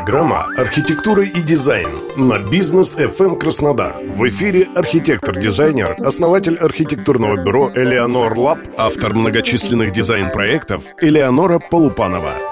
Программа «Архитектура и дизайн» на Business FM Краснодар. В эфире архитектор-дизайнер, основатель архитектурного бюро «Eleonor Lab», автор многочисленных дизайн-проектов Элеонора Полупанова.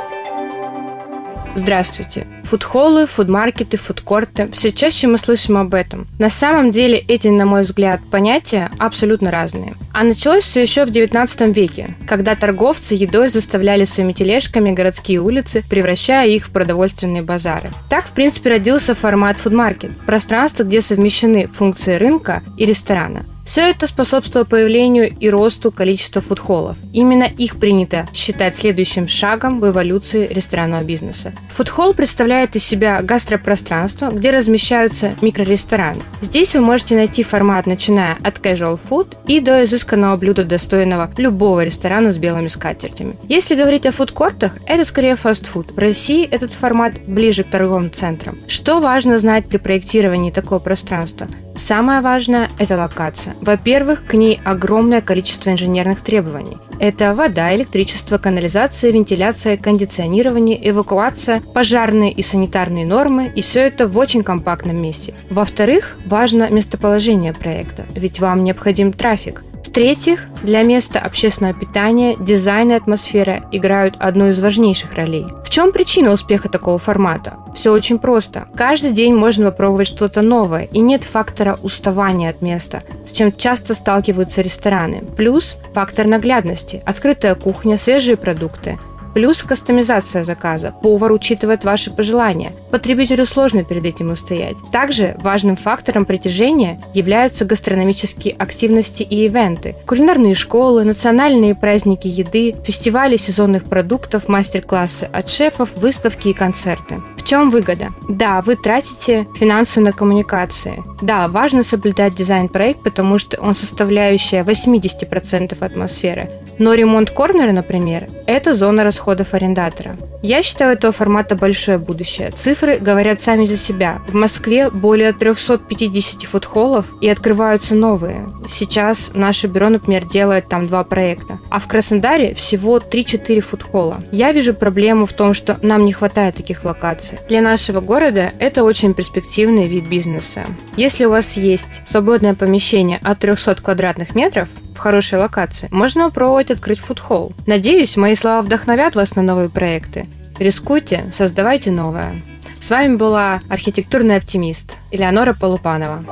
Здравствуйте. Фудхоллы, фудмаркеты, фудкорты. Все чаще мы слышим об этом. На самом деле эти, на мой взгляд, понятия абсолютно разные. А началось все еще в 19 веке, когда торговцы едой заставляли своими тележками городские улицы, превращая их в продовольственные базары. Так, в принципе, родился формат фудмаркет – пространство, где совмещены функции рынка и ресторана – все это способствовало появлению и росту количества фудхоллов. Именно их принято считать следующим шагом в эволюции ресторанного бизнеса. Фудхолл представляет из себя гастропространство, где размещаются микрорестораны. Здесь вы можете найти формат, начиная от casual food и до изысканного блюда, достойного любого ресторана с белыми скатертями. Если говорить о фудкортах, это скорее фастфуд. В России этот формат ближе к торговым центрам. Что важно знать при проектировании такого пространства? Самое важное – это локация. Во-первых, к ней огромное количество инженерных требований. Это вода, электричество, канализация, вентиляция, кондиционирование, эвакуация, пожарные и санитарные нормы, и все это в очень компактном месте. Во-вторых, важно местоположение проекта, ведь вам необходим трафик. В-третьих, для места общественного питания дизайн и атмосфера играют одну из важнейших ролей. В чем причина успеха такого формата? Все очень просто. Каждый день можно попробовать что-то новое, и нет фактора уставания от места, с чем часто сталкиваются рестораны. Плюс фактор наглядности, открытая кухня, свежие продукты, Плюс кастомизация заказа. Повар учитывает ваши пожелания. Потребителю сложно перед этим устоять. Также важным фактором притяжения являются гастрономические активности и ивенты. Кулинарные школы, национальные праздники еды, фестивали сезонных продуктов, мастер-классы от шефов, выставки и концерты чем выгода? Да, вы тратите финансы на коммуникации. Да, важно соблюдать дизайн-проект, потому что он составляющая 80% атмосферы. Но ремонт корнера, например, это зона расходов арендатора. Я считаю этого формата большое будущее. Цифры говорят сами за себя. В Москве более 350 фудхоллов и открываются новые. Сейчас наше бюро, например, делает там два проекта. А в Краснодаре всего 3-4 фудхолла. Я вижу проблему в том, что нам не хватает таких локаций. Для нашего города это очень перспективный вид бизнеса. Если у вас есть свободное помещение от 300 квадратных метров, в хорошей локации, можно попробовать открыть фудхолл. Надеюсь, мои слова вдохновят вас на новые проекты. Рискуйте, создавайте новое. С вами была архитектурный оптимист Элеонора Полупанова.